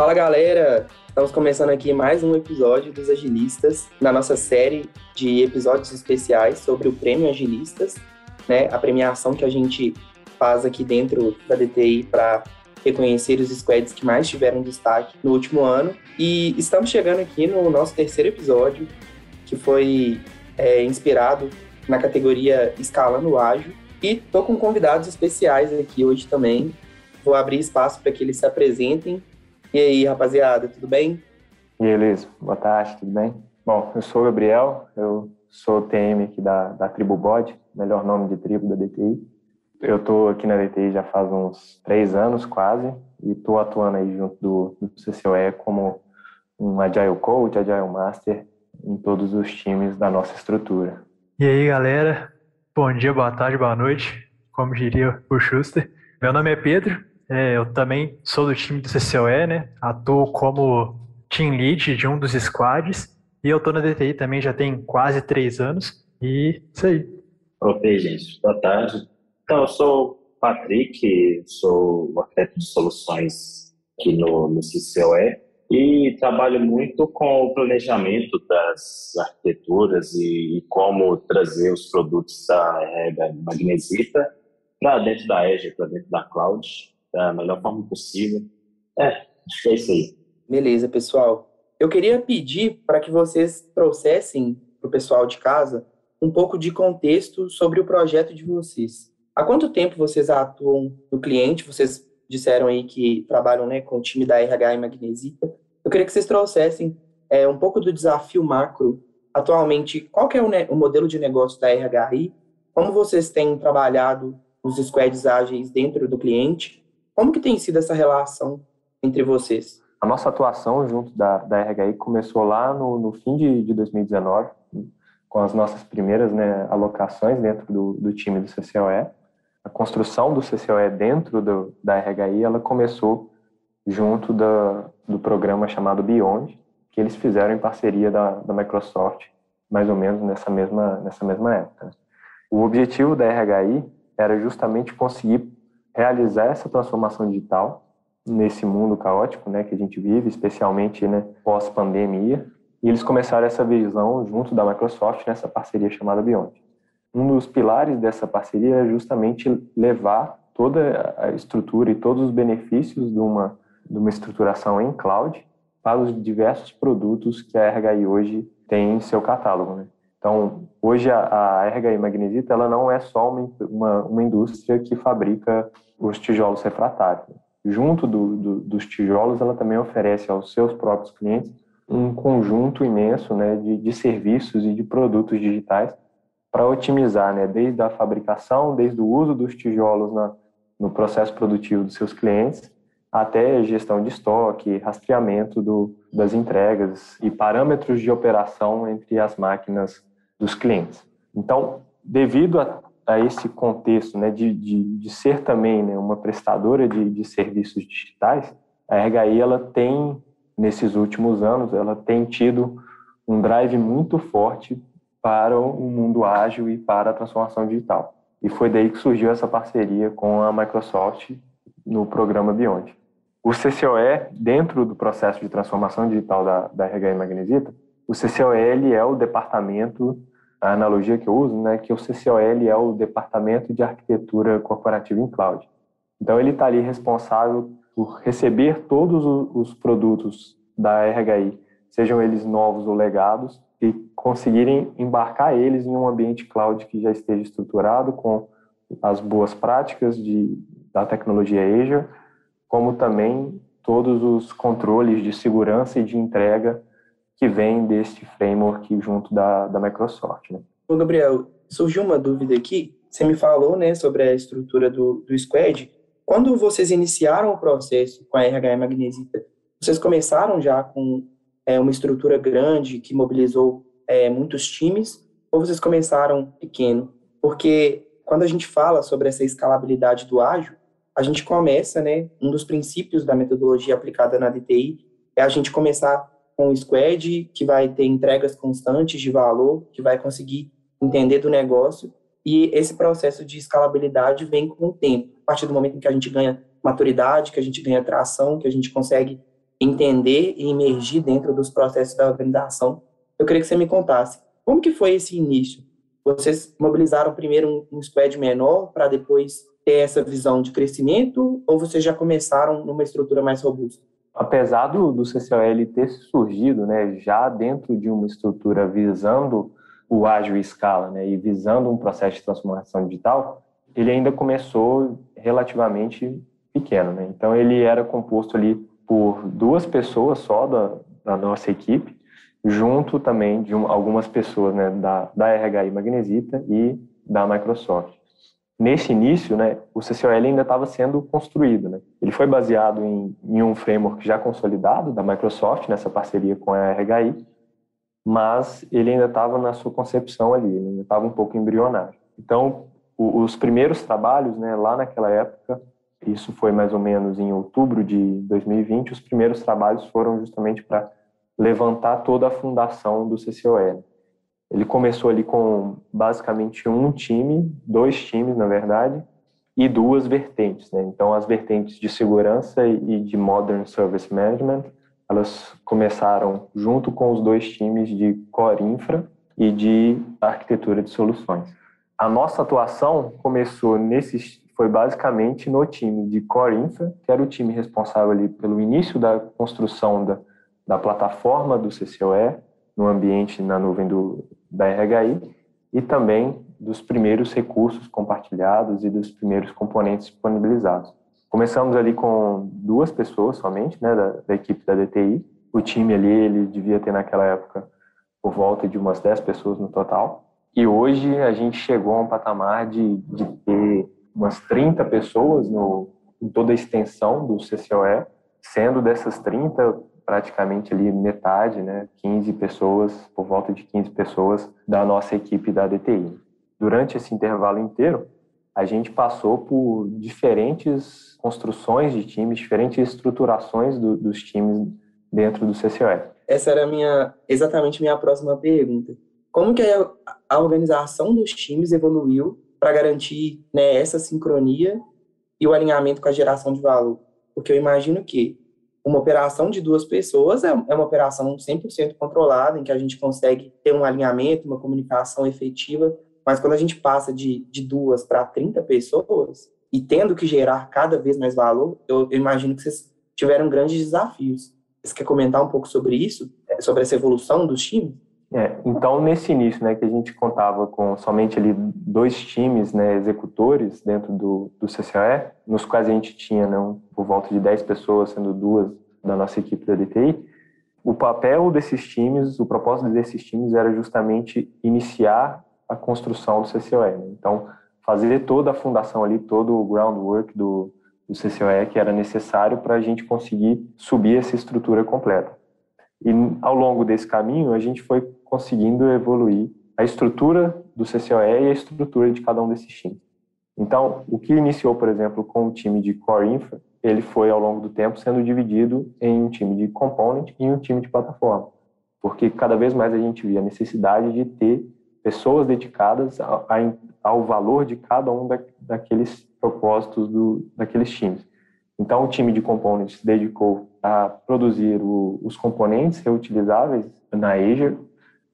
Fala galera, estamos começando aqui mais um episódio dos Agilistas, na nossa série de episódios especiais sobre o Prêmio Agilistas, né? A premiação que a gente faz aqui dentro da DTI para reconhecer os squads que mais tiveram destaque no último ano. E estamos chegando aqui no nosso terceiro episódio, que foi é, inspirado na categoria Escalando Ágil. E tô com convidados especiais aqui hoje também. Vou abrir espaço para que eles se apresentem e aí, rapaziada, tudo bem? E aí, Luiz, boa tarde, tudo bem? Bom, eu sou o Gabriel, eu sou TM aqui da, da Tribo Bode, melhor nome de tribo da DTI. Eu estou aqui na DTI já faz uns três anos quase e estou atuando aí junto do, do CCOE como um Agile Coach, Agile Master em todos os times da nossa estrutura. E aí, galera, bom dia, boa tarde, boa noite, como diria o Schuster. Meu nome é Pedro, é, eu também sou do time do CCOE, né? Atuo como team lead de um dos squads. E eu tô na DTI também já tem quase três anos. E isso aí. Ok, gente. Boa tarde. Então, eu sou o Patrick, sou arquiteto de soluções aqui no, no CCOE e trabalho muito com o planejamento das arquiteturas e, e como trazer os produtos da Rega Magnesita para dentro da Azure, para dentro da Cloud da melhor forma possível. É, acho que é isso aí. Beleza, pessoal. Eu queria pedir para que vocês trouxessem para o pessoal de casa um pouco de contexto sobre o projeto de vocês. Há quanto tempo vocês atuam no cliente? Vocês disseram aí que trabalham né, com o time da RH e Magnesita. Eu queria que vocês trouxessem é, um pouco do desafio macro. Atualmente, qual é o, o modelo de negócio da RHI? Como vocês têm trabalhado os squads ágeis dentro do cliente? Como que tem sido essa relação entre vocês? A nossa atuação junto da, da RHI começou lá no, no fim de, de 2019, com as nossas primeiras né, alocações dentro do, do time do CCOE. A construção do CCOE dentro do, da RHI, ela começou junto da, do programa chamado Beyond, que eles fizeram em parceria da, da Microsoft, mais ou menos nessa mesma, nessa mesma época. O objetivo da RHI era justamente conseguir realizar essa transformação digital nesse mundo caótico, né, que a gente vive, especialmente, né, pós-pandemia. E eles começaram essa visão junto da Microsoft nessa parceria chamada Beyond. Um dos pilares dessa parceria é justamente levar toda a estrutura e todos os benefícios de uma de uma estruturação em cloud para os diversos produtos que a RHI hoje tem em seu catálogo, né? Então, hoje a, a RHI Magnesita ela não é só uma, uma, uma, indústria que fabrica os tijolos refratários. Junto do, do, dos tijolos, ela também oferece aos seus próprios clientes um conjunto imenso né, de, de serviços e de produtos digitais para otimizar, né, desde a fabricação, desde o uso dos tijolos na, no processo produtivo dos seus clientes, até gestão de estoque, rastreamento do, das entregas e parâmetros de operação entre as máquinas dos clientes. Então, devido a, a esse contexto né, de, de, de, ser também né, uma prestadora de, de serviços digitais, a RHI ela tem, nesses últimos anos, ela tem tido um drive muito forte para o mundo ágil e para a transformação digital. E foi daí que surgiu essa parceria com a Microsoft no programa Beyond. O CCOE, dentro do processo de transformação digital da, da RHI Magnesita, o CCOL é o departamento a analogia que eu uso, né, que o CCOL é o Departamento de Arquitetura Corporativa em Cloud. Então, ele está ali responsável por receber todos os produtos da RHI, sejam eles novos ou legados, e conseguirem embarcar eles em um ambiente cloud que já esteja estruturado com as boas práticas de, da tecnologia Azure, como também todos os controles de segurança e de entrega que vem deste framework junto da, da Microsoft. Né? Ô, Gabriel, surgiu uma dúvida aqui. Você me falou né, sobre a estrutura do, do Squad. Quando vocês iniciaram o processo com a RH Magnesita, vocês começaram já com é, uma estrutura grande que mobilizou é, muitos times ou vocês começaram pequeno? Porque quando a gente fala sobre essa escalabilidade do ágil, a gente começa, né, um dos princípios da metodologia aplicada na DTI é a gente começar com o squad, que vai ter entregas constantes de valor, que vai conseguir entender do negócio, e esse processo de escalabilidade vem com o tempo. A partir do momento em que a gente ganha maturidade, que a gente ganha tração, que a gente consegue entender e emergir dentro dos processos da organização. Eu queria que você me contasse como que foi esse início. Vocês mobilizaram primeiro um, um squad menor para depois ter essa visão de crescimento ou vocês já começaram numa estrutura mais robusta? Apesar do, do CCOL ter surgido né, já dentro de uma estrutura visando o ágil escala né, e visando um processo de transformação digital, ele ainda começou relativamente pequeno. Né? Então, ele era composto ali por duas pessoas só da, da nossa equipe, junto também de um, algumas pessoas né, da, da RHI Magnesita e da Microsoft. Nesse início, né, o CCOL ainda estava sendo construído. Né? Ele foi baseado em, em um framework já consolidado da Microsoft, nessa parceria com a RHI, mas ele ainda estava na sua concepção ali, ele ainda estava um pouco embrionário. Então, o, os primeiros trabalhos, né, lá naquela época, isso foi mais ou menos em outubro de 2020, os primeiros trabalhos foram justamente para levantar toda a fundação do CCOL. Ele começou ali com basicamente um time, dois times, na verdade, e duas vertentes. Né? Então, as vertentes de segurança e de Modern Service Management, elas começaram junto com os dois times de Core Infra e de arquitetura de soluções. A nossa atuação começou nesse foi basicamente no time de Core Infra, que era o time responsável ali pelo início da construção da, da plataforma do CCOE no ambiente na nuvem do, da RHI e também dos primeiros recursos compartilhados e dos primeiros componentes disponibilizados. Começamos ali com duas pessoas somente, né, da, da equipe da DTI. O time ali, ele devia ter naquela época por volta de umas 10 pessoas no total. E hoje a gente chegou a um patamar de, de ter umas 30 pessoas no, em toda a extensão do CCOE, sendo dessas 30, praticamente ali metade, né, 15 pessoas, por volta de 15 pessoas da nossa equipe da DTI. Durante esse intervalo inteiro, a gente passou por diferentes construções de times, diferentes estruturações do, dos times dentro do CCOE. Essa era minha, exatamente minha próxima pergunta. Como que a, a organização dos times evoluiu para garantir né, essa sincronia e o alinhamento com a geração de valor. Porque eu imagino que uma operação de duas pessoas é, é uma operação 100% controlada, em que a gente consegue ter um alinhamento, uma comunicação efetiva, mas quando a gente passa de, de duas para 30 pessoas e tendo que gerar cada vez mais valor, eu, eu imagino que vocês tiveram grandes desafios. Você quer comentar um pouco sobre isso? Sobre essa evolução dos times? É, então, nesse início, né, que a gente contava com somente ali dois times né, executores dentro do, do CCOE, nos quais a gente tinha né, um, por volta de 10 pessoas, sendo duas da nossa equipe da DTI, o papel desses times, o propósito desses times era justamente iniciar a construção do CCOE. Né? Então, fazer toda a fundação ali, todo o groundwork do, do CCOE que era necessário para a gente conseguir subir essa estrutura completa. E ao longo desse caminho, a gente foi conseguindo evoluir a estrutura do CCOE e a estrutura de cada um desses times. Então, o que iniciou, por exemplo, com o time de Core Infra, ele foi ao longo do tempo sendo dividido em um time de component e um time de plataforma, porque cada vez mais a gente via a necessidade de ter pessoas dedicadas ao valor de cada um daqueles propósitos do, daqueles times. Então, o time de components se dedicou a produzir o, os componentes reutilizáveis na Azure,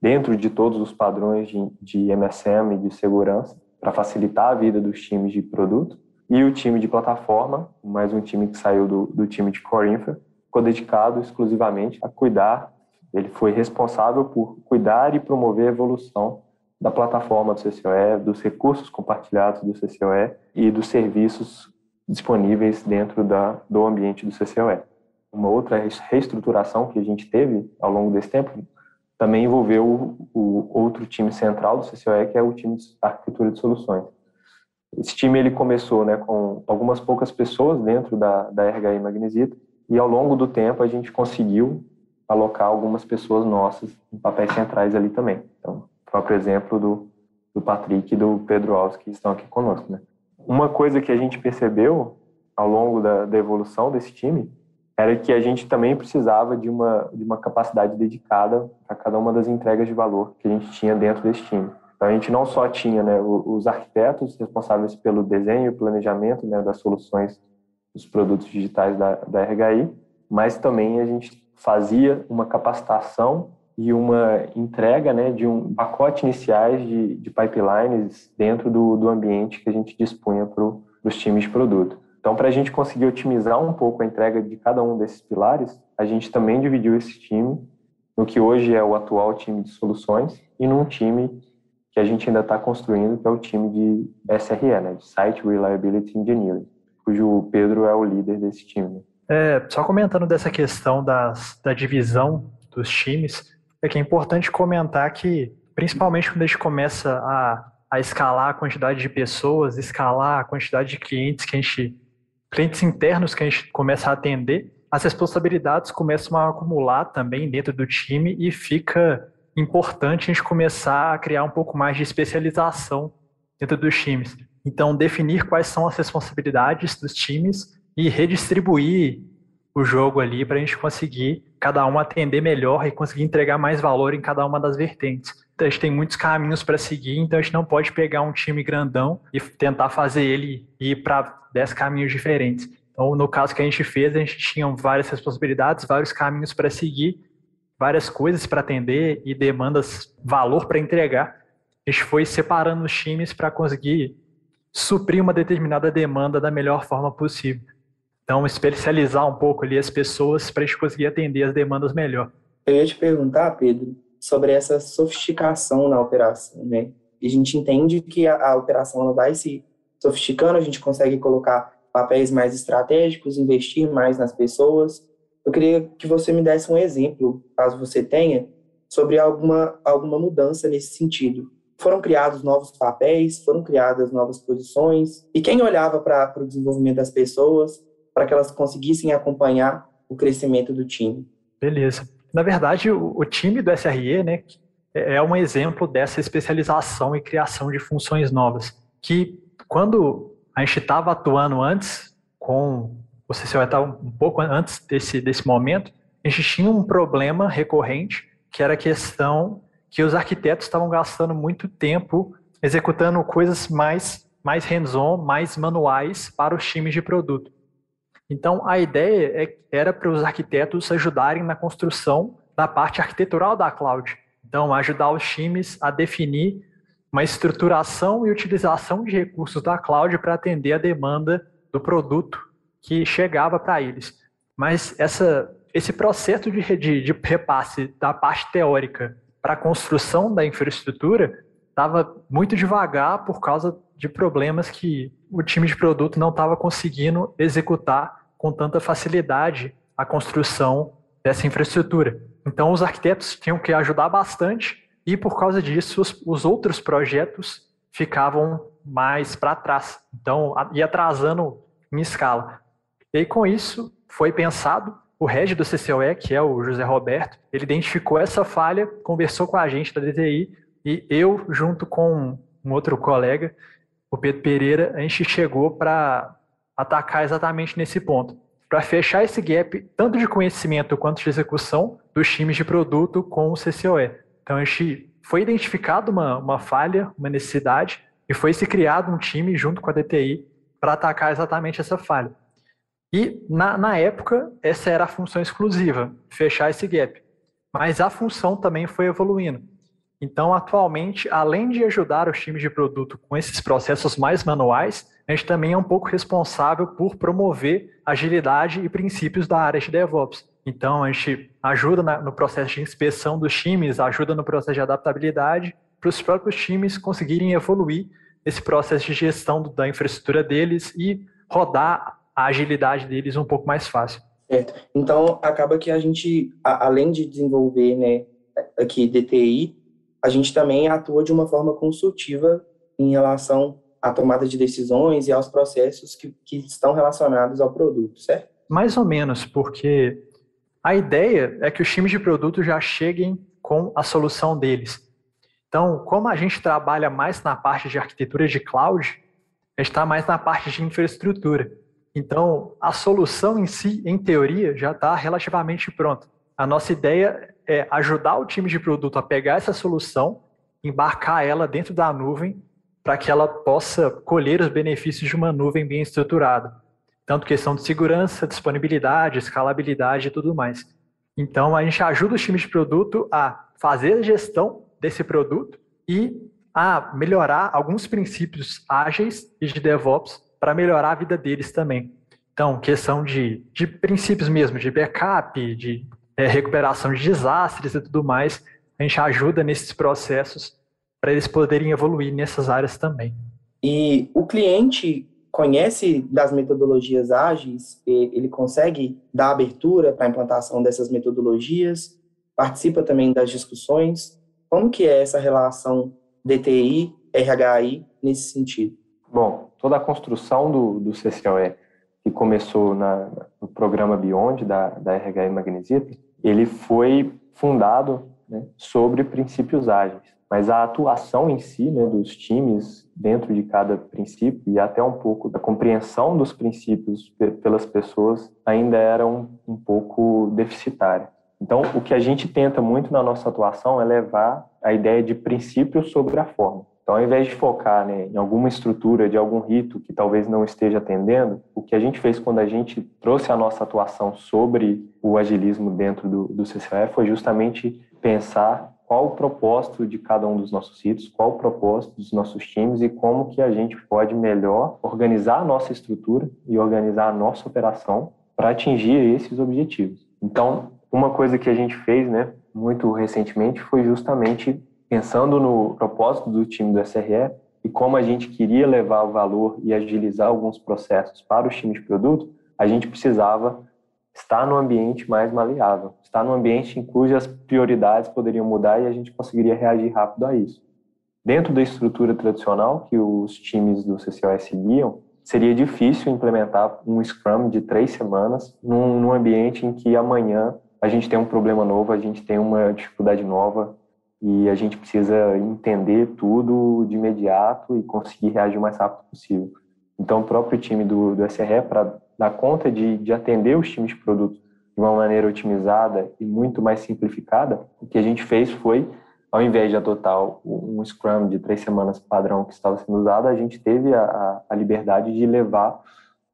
dentro de todos os padrões de, de MSM e de segurança, para facilitar a vida dos times de produto. E o time de plataforma, mais um time que saiu do, do time de Core Infra, ficou dedicado exclusivamente a cuidar, ele foi responsável por cuidar e promover a evolução da plataforma do CCOE, dos recursos compartilhados do CCOE e dos serviços disponíveis dentro da, do ambiente do CCOE. Uma outra reestruturação que a gente teve ao longo desse tempo também envolveu o, o outro time central do CCOE, que é o time de arquitetura de soluções. Esse time ele começou né, com algumas poucas pessoas dentro da, da RHI Magnesita e ao longo do tempo a gente conseguiu alocar algumas pessoas nossas em papéis centrais ali também. Então, próprio exemplo do, do Patrick e do Pedro Alves que estão aqui conosco. Né? Uma coisa que a gente percebeu ao longo da, da evolução desse time era que a gente também precisava de uma, de uma capacidade dedicada a cada uma das entregas de valor que a gente tinha dentro desse time. Então, a gente não só tinha né, os arquitetos responsáveis pelo desenho e planejamento né, das soluções dos produtos digitais da, da RHI, mas também a gente fazia uma capacitação e uma entrega né, de um pacote iniciais de, de pipelines dentro do, do ambiente que a gente dispunha para os times de produto. Então, para a gente conseguir otimizar um pouco a entrega de cada um desses pilares, a gente também dividiu esse time no que hoje é o atual time de soluções e num time que a gente ainda está construindo, que é o time de SRE, né, de Site Reliability Engineering, cujo Pedro é o líder desse time. É, só comentando dessa questão das, da divisão dos times, é que é importante comentar que, principalmente quando a gente começa a, a escalar a quantidade de pessoas, escalar a quantidade de clientes que a gente, clientes internos que a gente começa a atender, as responsabilidades começam a acumular também dentro do time e fica importante a gente começar a criar um pouco mais de especialização dentro dos times. Então, definir quais são as responsabilidades dos times e redistribuir o jogo ali para a gente conseguir cada um atender melhor e conseguir entregar mais valor em cada uma das vertentes. Então, a gente tem muitos caminhos para seguir, então a gente não pode pegar um time grandão e tentar fazer ele ir para 10 caminhos diferentes. Então, no caso que a gente fez, a gente tinha várias responsabilidades, vários caminhos para seguir, várias coisas para atender e demandas, valor para entregar. A gente foi separando os times para conseguir suprir uma determinada demanda da melhor forma possível. Então, especializar um pouco ali as pessoas para a gente conseguir atender as demandas melhor. Eu ia te perguntar, Pedro, sobre essa sofisticação na operação, né? E a gente entende que a, a operação ela vai se sofisticando, a gente consegue colocar papéis mais estratégicos, investir mais nas pessoas. Eu queria que você me desse um exemplo, caso você tenha, sobre alguma, alguma mudança nesse sentido. Foram criados novos papéis, foram criadas novas posições, e quem olhava para o desenvolvimento das pessoas, para que elas conseguissem acompanhar o crescimento do time. Beleza. Na verdade, o, time do SRE né, é, é um exemplo dessa especialização e criação de funções novas, que quando a gente estava atuando antes com o CCO estava um pouco antes desse, desse momento, a gente tinha um problema recorrente, que era a questão que os arquitetos estavam gastando muito tempo executando coisas mais, mais hands-on, mais manuais para os times de produto. Então, a ideia é, era para os arquitetos ajudarem na construção da parte arquitetural da cloud. Então, ajudar os times a definir uma estruturação e utilização de recursos da cloud para atender a demanda do produto que chegava para eles. Mas essa, esse processo de, de, de repasse da parte teórica para a construção da infraestrutura estava muito devagar por causa de problemas que o time de produto não estava conseguindo executar com tanta facilidade a construção dessa infraestrutura. Então, os arquitetos tinham que ajudar bastante e, por causa disso, os, os outros projetos ficavam mais para trás. Então, ia atrasando em escala. E aí, com isso, foi pensado o head do CCOE, que é o José Roberto, ele identificou essa falha, conversou com a gente da DTI e eu, junto com um outro colega, o Pedro Pereira, a gente chegou para atacar exatamente nesse ponto, para fechar esse gap, tanto de conhecimento quanto de execução dos times de produto com o CCOE. Então, a gente foi identificado uma, uma falha, uma necessidade, e foi se criado um time junto com a DTI para atacar exatamente essa falha. E, na, na época, essa era a função exclusiva, fechar esse gap. Mas a função também foi evoluindo. Então, atualmente, além de ajudar os times de produto com esses processos mais manuais, a gente também é um pouco responsável por promover agilidade e princípios da área de DevOps. Então, a gente ajuda no processo de inspeção dos times, ajuda no processo de adaptabilidade, para os próprios times conseguirem evoluir esse processo de gestão da infraestrutura deles e rodar a agilidade deles um pouco mais fácil. Certo. Então, acaba que a gente, além de desenvolver né, aqui DTI, a gente também atua de uma forma consultiva em relação à tomada de decisões e aos processos que, que estão relacionados ao produto, certo? Mais ou menos, porque a ideia é que os times de produto já cheguem com a solução deles. Então, como a gente trabalha mais na parte de arquitetura de cloud, a gente está mais na parte de infraestrutura. Então, a solução em si, em teoria, já está relativamente pronta. A nossa ideia é ajudar o time de produto a pegar essa solução, embarcar ela dentro da nuvem, para que ela possa colher os benefícios de uma nuvem bem estruturada. tanto questão de segurança, disponibilidade, escalabilidade e tudo mais. Então, a gente ajuda os times de produto a fazer a gestão desse produto e a melhorar alguns princípios ágeis e de DevOps para melhorar a vida deles também. Então, questão de, de princípios mesmo, de backup, de é, recuperação de desastres e tudo mais, a gente ajuda nesses processos para eles poderem evoluir nessas áreas também. E o cliente conhece das metodologias ágeis, ele consegue dar abertura para a implantação dessas metodologias, participa também das discussões. Como que é essa relação DTI, RHI nesse sentido? Bom, toda a construção do, do CCOE, que começou na, no programa Beyond da, da RHI Magnesita, ele foi fundado né, sobre princípios ágeis. Mas a atuação em si né, dos times dentro de cada princípio e até um pouco da compreensão dos princípios pelas pessoas ainda era um, um pouco deficitária. Então, o que a gente tenta muito na nossa atuação é levar a ideia de princípio sobre a forma. Então, ao invés de focar né, em alguma estrutura de algum rito que talvez não esteja atendendo, o que a gente fez quando a gente trouxe a nossa atuação sobre o agilismo dentro do, do CCF foi justamente pensar qual o propósito de cada um dos nossos ritos, qual o propósito dos nossos times e como que a gente pode melhor organizar a nossa estrutura e organizar a nossa operação para atingir esses objetivos. Então, uma coisa que a gente fez, né, muito recentemente foi justamente pensando no propósito do time do SRE e como a gente queria levar o valor e agilizar alguns processos para os times de produto, a gente precisava estar no ambiente mais maleável, estar no ambiente em cujas prioridades poderiam mudar e a gente conseguiria reagir rápido a isso. Dentro da estrutura tradicional que os times do CCOS seguiam, seria difícil implementar um Scrum de três semanas num, num ambiente em que amanhã a gente tem um problema novo, a gente tem uma dificuldade nova, e a gente precisa entender tudo de imediato e conseguir reagir o mais rápido possível. Então, o próprio time do, do SRE, para dar conta de, de atender os times de produto de uma maneira otimizada e muito mais simplificada, o que a gente fez foi, ao invés de adotar um Scrum de três semanas padrão que estava sendo usado, a gente teve a, a liberdade de levar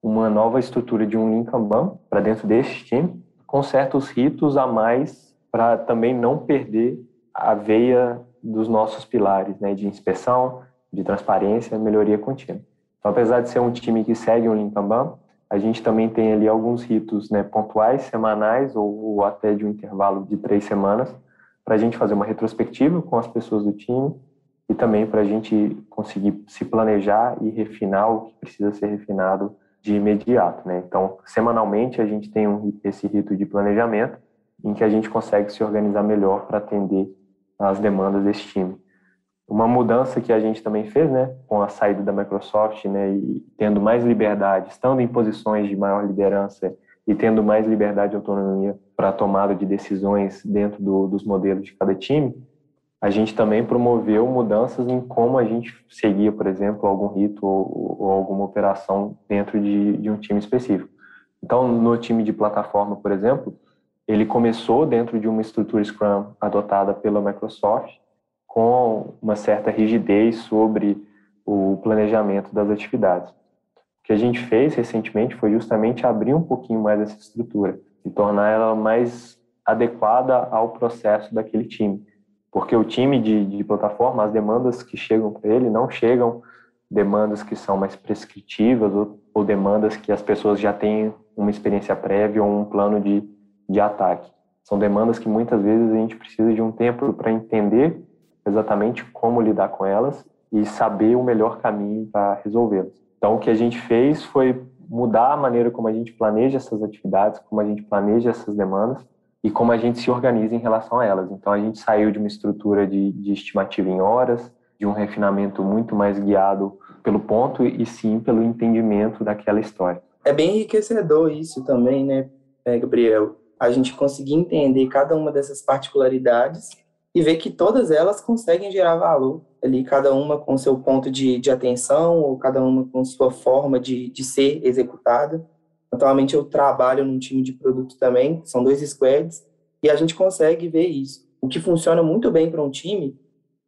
uma nova estrutura de um Lean Kanban para dentro desse time, com certos ritos a mais para também não perder a veia dos nossos pilares, né, de inspeção, de transparência, melhoria contínua. Então, apesar de ser um time que segue o Lean Kanban, a gente também tem ali alguns ritos né, pontuais, semanais ou, ou até de um intervalo de três semanas, para a gente fazer uma retrospectiva com as pessoas do time e também para a gente conseguir se planejar e refinar o que precisa ser refinado de imediato. Né? Então, semanalmente, a gente tem um, esse rito de planejamento em que a gente consegue se organizar melhor para atender as demandas desse time. Uma mudança que a gente também fez, né, com a saída da Microsoft, né, e tendo mais liberdade, estando em posições de maior liderança e tendo mais liberdade e autonomia para a tomada de decisões dentro do, dos modelos de cada time, a gente também promoveu mudanças em como a gente seguia, por exemplo, algum rito ou, ou alguma operação dentro de, de um time específico. Então, no time de plataforma, por exemplo, ele começou dentro de uma estrutura Scrum adotada pela Microsoft, com uma certa rigidez sobre o planejamento das atividades. O que a gente fez recentemente foi justamente abrir um pouquinho mais essa estrutura e tornar ela mais adequada ao processo daquele time. Porque o time de, de plataforma, as demandas que chegam para ele não chegam demandas que são mais prescritivas ou, ou demandas que as pessoas já têm uma experiência prévia ou um plano de de ataque. São demandas que muitas vezes a gente precisa de um tempo para entender exatamente como lidar com elas e saber o melhor caminho para resolvê-las. Então, o que a gente fez foi mudar a maneira como a gente planeja essas atividades, como a gente planeja essas demandas e como a gente se organiza em relação a elas. Então, a gente saiu de uma estrutura de, de estimativa em horas, de um refinamento muito mais guiado pelo ponto e sim pelo entendimento daquela história. É bem enriquecedor isso também, né, Gabriel? A gente conseguir entender cada uma dessas particularidades e ver que todas elas conseguem gerar valor ali, cada uma com seu ponto de, de atenção ou cada uma com sua forma de, de ser executada. Atualmente eu trabalho num time de produto também, são dois squads, e a gente consegue ver isso. O que funciona muito bem para um time,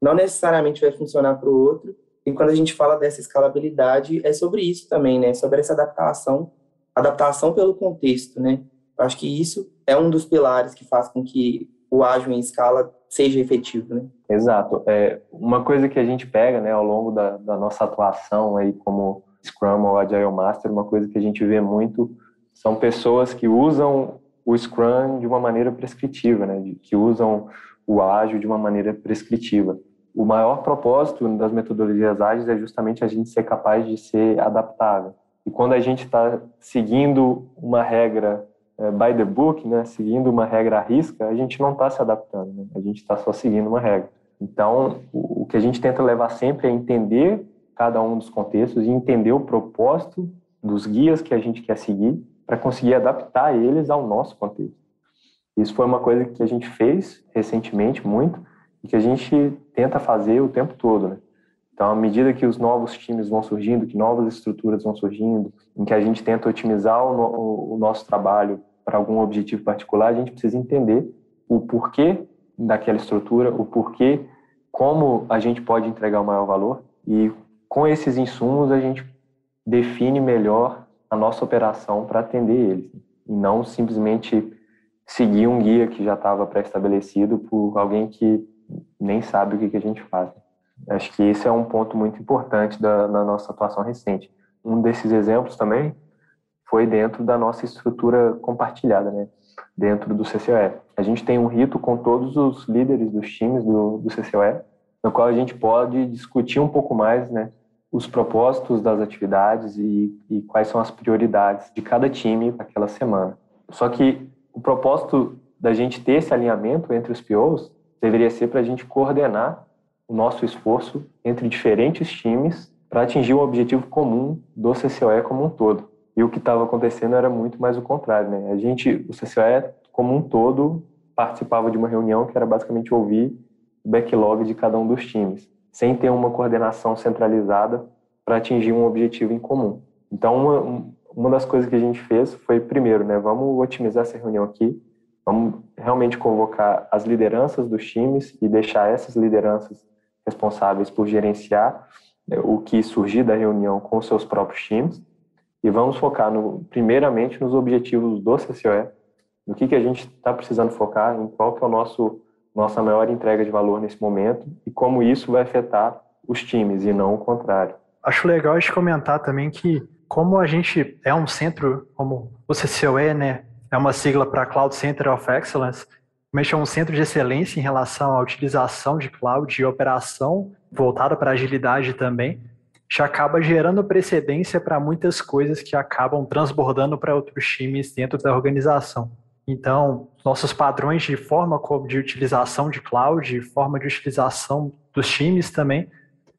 não necessariamente vai funcionar para o outro, e quando a gente fala dessa escalabilidade, é sobre isso também, né? Sobre essa adaptação adaptação pelo contexto, né? Eu acho que isso é um dos pilares que faz com que o ágil em escala seja efetivo, né? Exato. É, uma coisa que a gente pega, né, ao longo da, da nossa atuação aí como Scrum ou Agile Master, uma coisa que a gente vê muito são pessoas que usam o Scrum de uma maneira prescritiva, né, que usam o ágil de uma maneira prescritiva. O maior propósito das metodologias ágeis é justamente a gente ser capaz de ser adaptável. E quando a gente está seguindo uma regra by the book, né, seguindo uma regra à risca, a gente não está se adaptando, né? a gente está só seguindo uma regra. Então, o, o que a gente tenta levar sempre é entender cada um dos contextos e entender o propósito dos guias que a gente quer seguir para conseguir adaptar eles ao nosso contexto. Isso foi uma coisa que a gente fez recentemente muito e que a gente tenta fazer o tempo todo, né? Então, à medida que os novos times vão surgindo, que novas estruturas vão surgindo, em que a gente tenta otimizar o, no, o nosso trabalho para algum objetivo particular, a gente precisa entender o porquê daquela estrutura, o porquê, como a gente pode entregar o maior valor e com esses insumos a gente define melhor a nossa operação para atender eles e não simplesmente seguir um guia que já estava pré-estabelecido por alguém que nem sabe o que, que a gente faz. Acho que esse é um ponto muito importante da, da nossa atuação recente. Um desses exemplos também foi dentro da nossa estrutura compartilhada, né? dentro do CCOE. A gente tem um rito com todos os líderes dos times do, do CCOE, no qual a gente pode discutir um pouco mais né, os propósitos das atividades e, e quais são as prioridades de cada time naquela semana. Só que o propósito da gente ter esse alinhamento entre os POs deveria ser para a gente coordenar o nosso esforço entre diferentes times para atingir um objetivo comum do CCOE como um todo. E o que estava acontecendo era muito mais o contrário, né? A gente, o CCOE como um todo, participava de uma reunião que era basicamente ouvir o backlog de cada um dos times, sem ter uma coordenação centralizada para atingir um objetivo em comum. Então, uma, uma das coisas que a gente fez foi, primeiro, né, vamos otimizar essa reunião aqui, vamos realmente convocar as lideranças dos times e deixar essas lideranças responsáveis por gerenciar né, o que surgir da reunião com seus próprios times e vamos focar no, primeiramente nos objetivos do CCOE, no que, que a gente está precisando focar, em qual que é o nosso nossa maior entrega de valor nesse momento e como isso vai afetar os times e não o contrário. Acho legal gente comentar também que como a gente é um centro, como o CCOE, né, é uma sigla para Cloud Center of Excellence, mas é um centro de excelência em relação à utilização de cloud e operação voltada para agilidade também, já acaba gerando precedência para muitas coisas que acabam transbordando para outros times dentro da organização. Então, nossos padrões de forma de utilização de cloud, forma de utilização dos times também,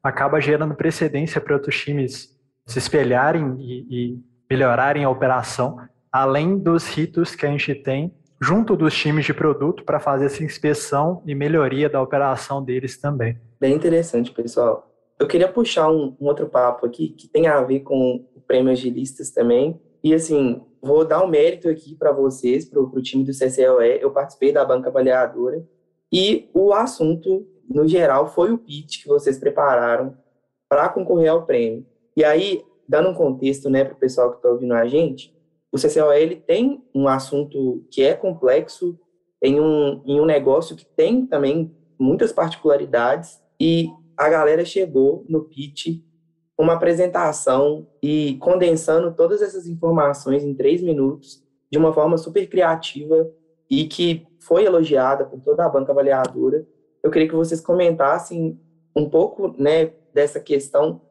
acaba gerando precedência para outros times se espelharem e, e melhorarem a operação, além dos ritos que a gente tem junto dos times de produto para fazer essa inspeção e melhoria da operação deles também. Bem interessante, pessoal. Eu queria puxar um, um outro papo aqui que tem a ver com o prêmio Agilistas também. E assim, vou dar um mérito aqui para vocês, para o time do CCLE. Eu participei da banca avaliadora e o assunto, no geral, foi o pitch que vocês prepararam para concorrer ao prêmio. E aí, dando um contexto né, para o pessoal que está ouvindo a gente, o CCOE ele tem um assunto que é complexo, em um, em um negócio que tem também muitas particularidades, e a galera chegou no pitch uma apresentação e condensando todas essas informações em três minutos de uma forma super criativa e que foi elogiada por toda a banca avaliadora. Eu queria que vocês comentassem um pouco né, dessa questão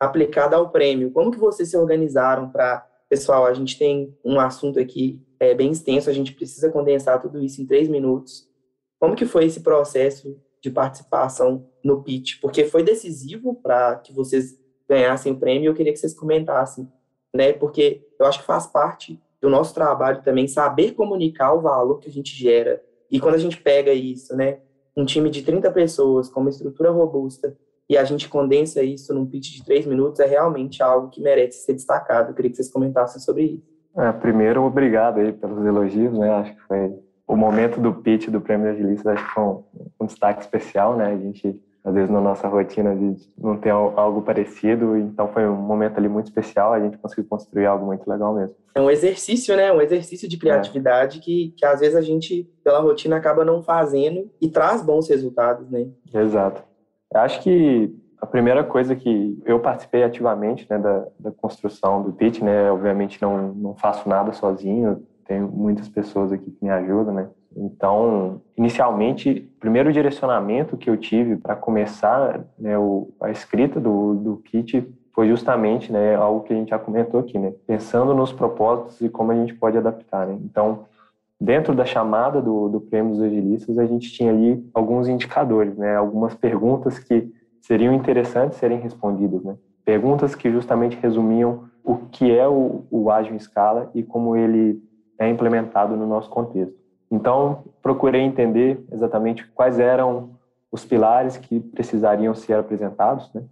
aplicada ao prêmio. Como que vocês se organizaram para Pessoal, a gente tem um assunto aqui é, bem extenso, a gente precisa condensar tudo isso em três minutos. Como que foi esse processo de participação no pitch? Porque foi decisivo para que vocês ganhassem o prêmio. Eu queria que vocês comentassem, né? Porque eu acho que faz parte do nosso trabalho também saber comunicar o valor que a gente gera. E quando a gente pega isso, né? Um time de 30 pessoas com uma estrutura robusta e a gente condensa isso num pitch de três minutos, é realmente algo que merece ser destacado. Eu queria que vocês comentassem sobre isso. É, primeiro, obrigado aí pelos elogios, né? Acho que foi o momento do pitch do Prêmio Agilista, acho que foi um, um destaque especial, né? A gente às vezes na nossa rotina a gente não tem algo parecido, então foi um momento ali muito especial, a gente conseguiu construir algo muito legal mesmo. É um exercício, né? Um exercício de criatividade é. que, que às vezes a gente, pela rotina, acaba não fazendo e traz bons resultados, né? Exato. Eu acho que a primeira coisa que eu participei ativamente né, da, da construção do pitch, né? Obviamente não, não faço nada sozinho, tenho muitas pessoas aqui que me ajudam, né? Então, inicialmente, o primeiro direcionamento que eu tive para começar né, o, a escrita do, do kit foi justamente né, algo que a gente já comentou aqui, né? Pensando nos propósitos e como a gente pode adaptar, né? Então, dentro da chamada do, do Prêmio dos Agilistas, a gente tinha ali alguns indicadores, né? Algumas perguntas que seriam interessantes serem respondidas, né? Perguntas que justamente resumiam o que é o, o ágil em escala e como ele é implementado no nosso contexto. Então, procurei entender exatamente quais eram os pilares que precisariam ser apresentados né,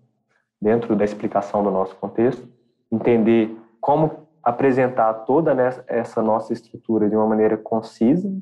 dentro da explicação do nosso contexto, entender como apresentar toda essa nossa estrutura de uma maneira concisa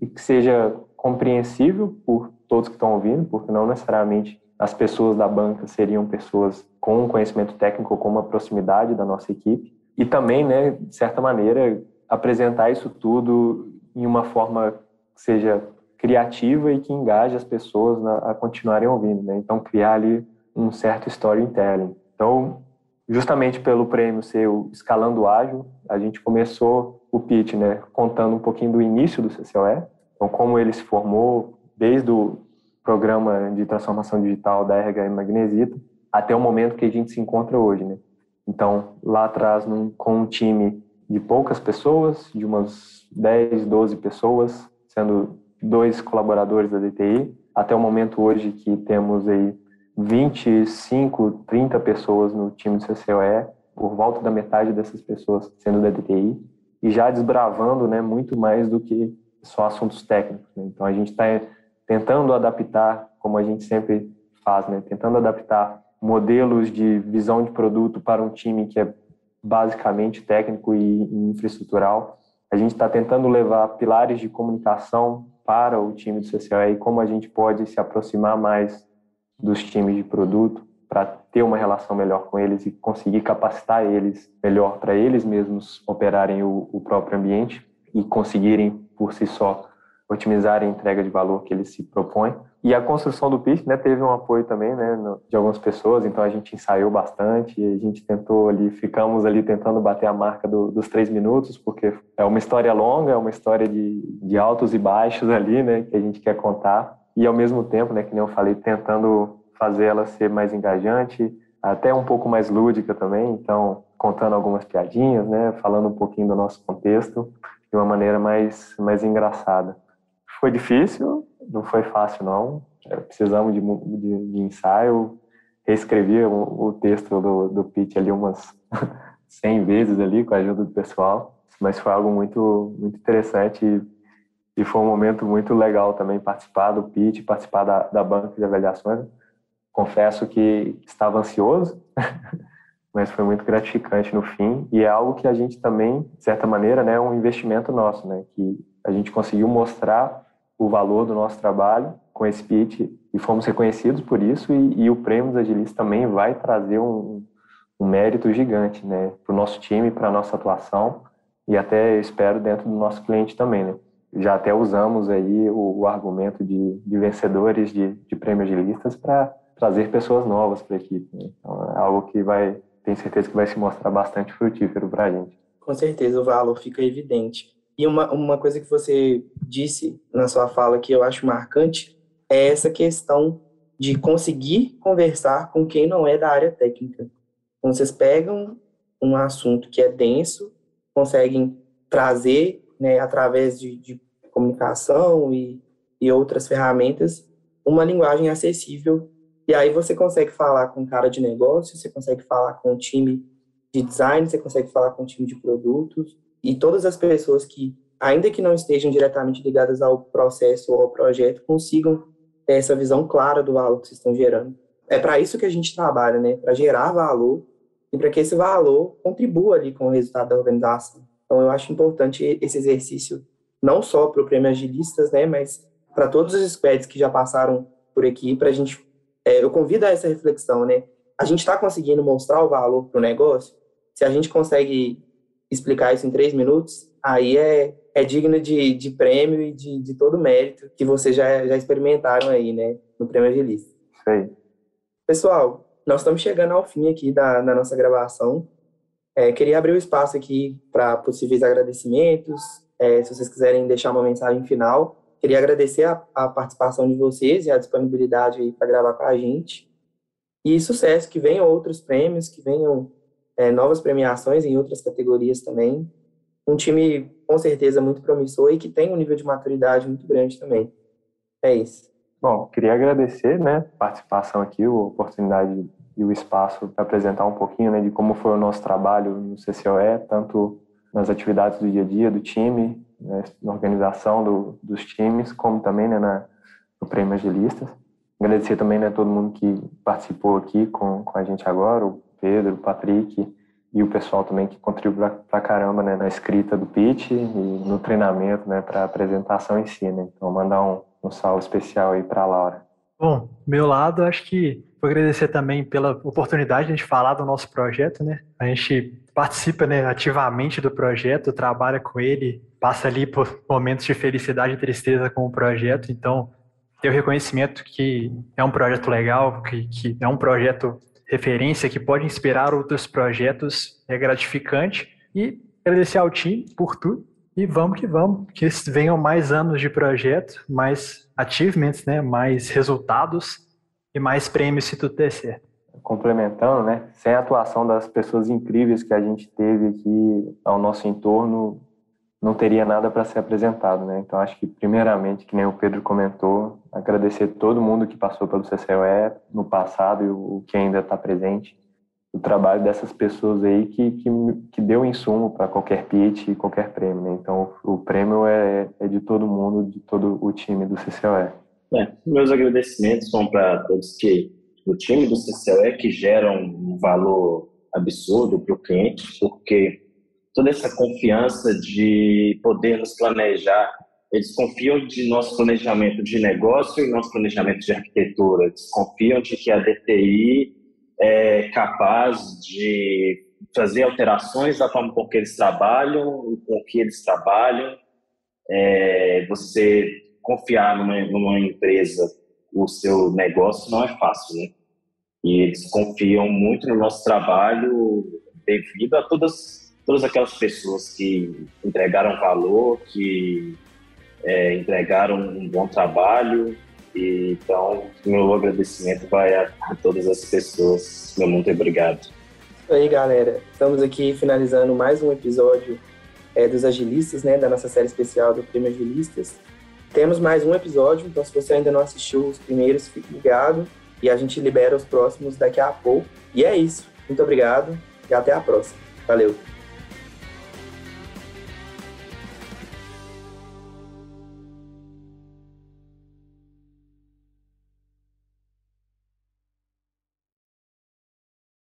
e que seja compreensível por todos que estão ouvindo, porque não necessariamente as pessoas da banca seriam pessoas com um conhecimento técnico, com uma proximidade da nossa equipe, e também, né, de certa maneira, apresentar isso tudo em uma forma que seja criativa e que engaje as pessoas a continuarem ouvindo, né? Então criar ali um certo storytelling. Então, justamente pelo prêmio ser o Escalando Ágil, a gente começou o pitch, né, contando um pouquinho do início do CCOE, então como ele se formou desde o programa de transformação digital da RH Magnesita até o momento que a gente se encontra hoje, né? Então, lá atrás, num, com um time de poucas pessoas, de umas 10, 12 pessoas, sendo dois colaboradores da DTI, até o momento hoje que temos aí 25, 30 pessoas no time do CCOE, por volta da metade dessas pessoas sendo da DTI, e já desbravando né, muito mais do que só assuntos técnicos. Né? Então a gente está tentando adaptar, como a gente sempre faz, né? tentando adaptar modelos de visão de produto para um time que é basicamente técnico e, infraestrutural. A gente está tentando levar pilares de comunicação para o time do CCOE e como a gente pode se aproximar mais dos times de produto para ter uma relação melhor com eles e conseguir capacitar eles melhor para eles mesmos operarem o, o próprio ambiente e conseguirem por si só otimizar a entrega de valor que ele se propõe. E a construção do pitch, né, teve um apoio também, né, de algumas pessoas, então a gente ensaiou bastante, a gente tentou ali, ficamos ali tentando bater a marca do, dos três minutos, porque é uma história longa, é uma história de, de altos e baixos ali, né, que a gente quer contar, e ao mesmo tempo, né, que nem eu falei, tentando fazer ela ser mais engajante, até um pouco mais lúdica também, então contando algumas piadinhas, né, falando um pouquinho do nosso contexto de uma maneira mais, mais engraçada. Foi difícil, não foi fácil não. É, precisamos de, de, de ensaio. Reescrevi o, o, texto do, do pitch ali umas 100 vezes ali com a ajuda do pessoal, mas foi algo muito muito interessante e, foi um momento muito legal também participar do pitch, participar da, da banca de avaliações. Confesso que estava ansioso, mas foi muito gratificante no fim e é algo que a gente também, de certa maneira, né, é um investimento nosso, né, que a gente conseguiu mostrar o valor do nosso trabalho com esse pitch e fomos reconhecidos por isso e, e o prêmio dos agilistas também vai trazer um, um mérito gigante, né, para o nosso time, para a nossa atuação e até espero dentro do nosso cliente também, né. Já até usamos aí o, o argumento de, de, vencedores de, de prêmio agilistas para trazer pessoas novas para a equipe. Né? Então, é algo que vai, tenho certeza que vai se mostrar bastante frutífero para a gente. Com certeza, o valor fica evidente. E uma, uma coisa que você disse na sua fala que eu acho marcante é essa questão de conseguir conversar com quem não é da área técnica. Então, vocês pegam um assunto que é denso, conseguem trazer, né, através de, de comunicação e, e outras ferramentas, uma linguagem acessível. E aí você consegue falar com cara de negócio, você consegue falar com o time de design, você consegue falar com o time de produtos, e todas as pessoas que, ainda que não estejam diretamente ligadas ao processo ou ao projeto, consigam ter essa visão clara do valor que vocês estão gerando. É para isso que a gente trabalha, né? Para gerar valor e para que esse valor contribua ali com o resultado da organização. Então, eu acho importante esse exercício, não só para o Prêmio Agilistas, né? Mas para todos os squads que já passaram por aqui, para a gente é, eu convido a essa reflexão, né? A gente está conseguindo mostrar o valor para o negócio? Se a gente consegue explicar isso em três minutos, aí é, é digno de, de prêmio e de, de todo mérito que vocês já, já experimentaram aí, né? No Prêmio Agilista. Sei. Pessoal, nós estamos chegando ao fim aqui da, da nossa gravação. É, queria abrir o espaço aqui para possíveis agradecimentos. É, se vocês quiserem deixar uma mensagem final, queria agradecer a, a participação de vocês e a disponibilidade para gravar com a gente. E sucesso, que venham outros prêmios, que venham é, novas premiações em outras categorias também. Um time com certeza muito promissor e que tem um nível de maturidade muito grande também. É isso. Bom, queria agradecer, né, a participação aqui, a oportunidade e o espaço para apresentar um pouquinho, né, de como foi o nosso trabalho no CCOE, tanto nas atividades do dia a dia do time, né, na organização do, dos times, como também né, na, no Prêmio Agilistas. Agradecer também né, todo mundo que participou aqui com, com a gente agora, o Pedro, o Patrick e o pessoal também que contribuiu pra caramba né, na escrita do pitch e no treinamento né, para a apresentação em si. Né? Então, mandar um, um salve especial aí para a Laura. Bom, meu lado, acho que vou agradecer também pela oportunidade de falar do nosso projeto, né? A gente participa né, ativamente do projeto, trabalha com ele, passa ali por momentos de felicidade e tristeza com o projeto, então ter o reconhecimento que é um projeto legal, que, que é um projeto referência, que pode inspirar outros projetos, é gratificante. E agradecer ao time por tudo. E vamos que vamos, que venham mais anos de projeto, mais achievements, né, mais resultados e mais prêmios se tudo der certo. Complementando, né, sem a atuação das pessoas incríveis que a gente teve aqui ao nosso entorno, não teria nada para ser apresentado, né? Então acho que primeiramente, que nem o Pedro comentou, agradecer todo mundo que passou pelo CCOE no passado e o que ainda está presente, o trabalho dessas pessoas aí que que, que deu insumo para qualquer pitch e qualquer prêmio, né? Então o, prêmio é, é de todo mundo, de todo o time do CCOE. É, meus agradecimentos vão para todos que o time do CCOE que geram um valor absurdo para o cliente, porque toda essa confiança de poder nos planejar. Eles confiam de nosso planejamento de negócio e nosso planejamento de arquitetura. Eles confiam de que a DTI é capaz de fazer alterações da forma com que eles trabalham, com que eles trabalham. É, você confiar numa, numa empresa, o seu negócio não é fácil, né? E eles confiam muito no nosso trabalho devido a todas todas aquelas pessoas que entregaram valor, que é, entregaram um bom trabalho. E, então, meu agradecimento vai a, a todas as pessoas. Meu muito obrigado. Isso aí, galera. Estamos aqui finalizando mais um episódio é, dos Agilistas, né, da nossa série especial do Prêmio Agilistas. Temos mais um episódio, então se você ainda não assistiu os primeiros, fique ligado e a gente libera os próximos daqui a pouco. E é isso. Muito obrigado e até a próxima. Valeu!